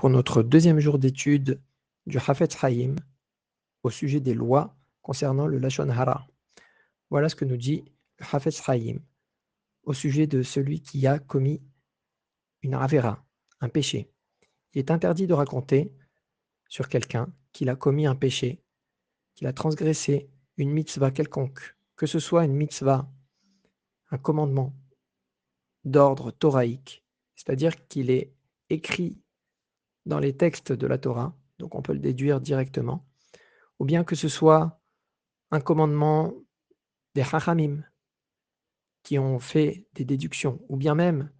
pour notre deuxième jour d'étude du Hafetz Haïm au sujet des lois concernant le Lashon Hara. Voilà ce que nous dit le Hafetz Haïm au sujet de celui qui a commis une Avera, un péché. Il est interdit de raconter sur quelqu'un qu'il a commis un péché, qu'il a transgressé une mitzvah quelconque, que ce soit une mitzvah, un commandement d'ordre thoraïque, c'est-à-dire qu'il est écrit dans les textes de la Torah, donc on peut le déduire directement, ou bien que ce soit un commandement des Chachamim qui ont fait des déductions, ou bien même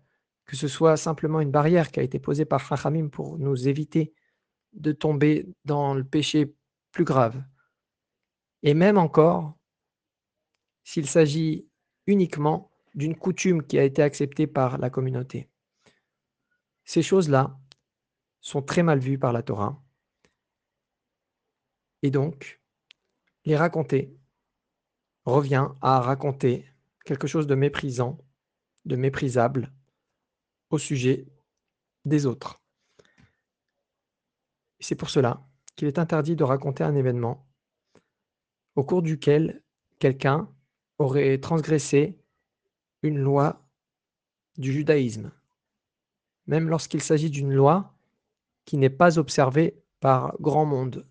que ce soit simplement une barrière qui a été posée par Chachamim pour nous éviter de tomber dans le péché plus grave. Et même encore, s'il s'agit uniquement d'une coutume qui a été acceptée par la communauté. Ces choses-là sont très mal vues par la Torah. Et donc, les raconter revient à raconter quelque chose de méprisant, de méprisable au sujet des autres. C'est pour cela qu'il est interdit de raconter un événement au cours duquel quelqu'un aurait transgressé une loi du judaïsme, même lorsqu'il s'agit d'une loi qui n'est pas observée par grand monde